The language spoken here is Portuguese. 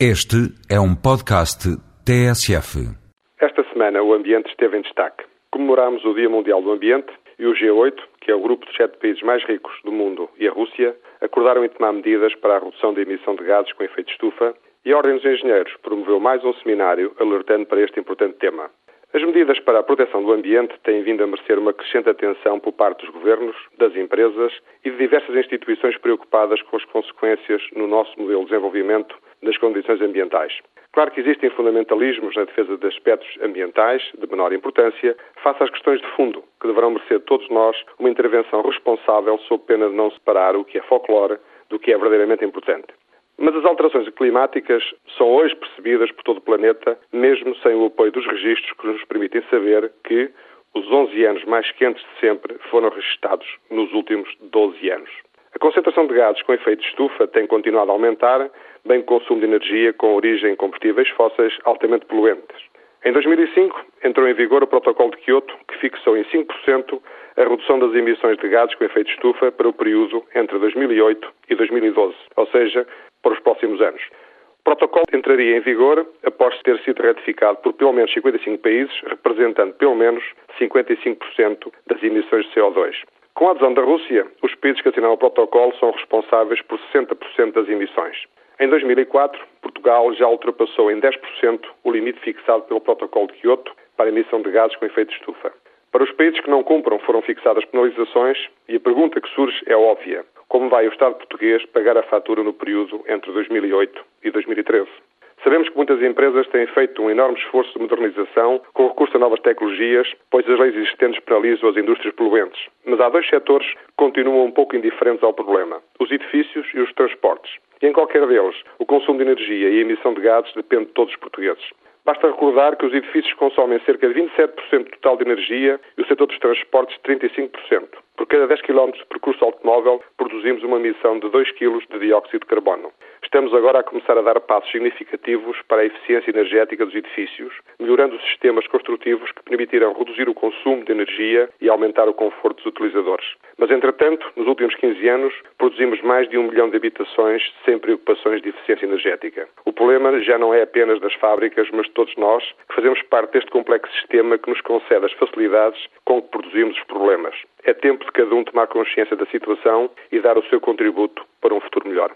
Este é um podcast TSF. Esta semana o ambiente esteve em destaque. Comemorámos o Dia Mundial do Ambiente e o G8, que é o grupo dos sete países mais ricos do mundo, e a Rússia, acordaram em tomar medidas para a redução da emissão de gases com efeito de estufa e a Ordem dos Engenheiros promoveu mais um seminário alertando para este importante tema. As medidas para a proteção do ambiente têm vindo a merecer uma crescente atenção por parte dos governos, das empresas e de diversas instituições preocupadas com as consequências no nosso modelo de desenvolvimento das condições ambientais. Claro que existem fundamentalismos na defesa de aspectos ambientais de menor importância, face às questões de fundo, que deverão merecer todos nós uma intervenção responsável sob pena de não separar o que é folclore do que é verdadeiramente importante. Mas as alterações climáticas são hoje percebidas por todo o planeta, mesmo sem o apoio dos registros que nos permitem saber que os 11 anos mais quentes de sempre foram registados nos últimos 12 anos. A concentração de gases com efeito de estufa tem continuado a aumentar, bem como o consumo de energia com origem em combustíveis fósseis altamente poluentes. Em 2005, entrou em vigor o Protocolo de Quioto, que fixou em 5% a redução das emissões de gases com efeito de estufa para o período entre 2008 e 2012, ou seja, para os próximos anos. O protocolo entraria em vigor após ter sido ratificado por pelo menos 55 países, representando pelo menos 55% das emissões de CO2. Com a adesão da Rússia, os países que assinaram o protocolo são responsáveis por 60% das emissões. Em 2004, Portugal já ultrapassou em 10% o limite fixado pelo Protocolo de Quioto para a emissão de gases com efeito estufa. Para os países que não cumpram, foram fixadas penalizações e a pergunta que surge é óbvia: como vai o Estado português pagar a fatura no período entre 2008 e 2013? Sabemos que muitas empresas têm feito um enorme esforço de modernização com recurso a novas tecnologias, pois as leis existentes penalizam as indústrias poluentes. Mas há dois setores que continuam um pouco indiferentes ao problema: os edifícios e os transportes. E em qualquer deles, o consumo de energia e a emissão de gases depende de todos os portugueses. Basta recordar que os edifícios consomem cerca de 27% do total de energia e o setor dos transportes 35%. Por cada 10 km de percurso automóvel, produzimos uma emissão de 2 kg de dióxido de carbono. Estamos agora a começar a dar passos significativos para a eficiência energética dos edifícios, melhorando os sistemas construtivos que permitirão reduzir o consumo de energia e aumentar o conforto dos utilizadores. Mas, entretanto, nos últimos 15 anos, produzimos mais de um milhão de habitações sem preocupações de eficiência energética. O problema já não é apenas das fábricas, mas de todos nós, que fazemos parte deste complexo sistema que nos concede as facilidades com que produzimos os problemas. É tempo de cada um tomar consciência da situação e dar o seu contributo para um futuro melhor.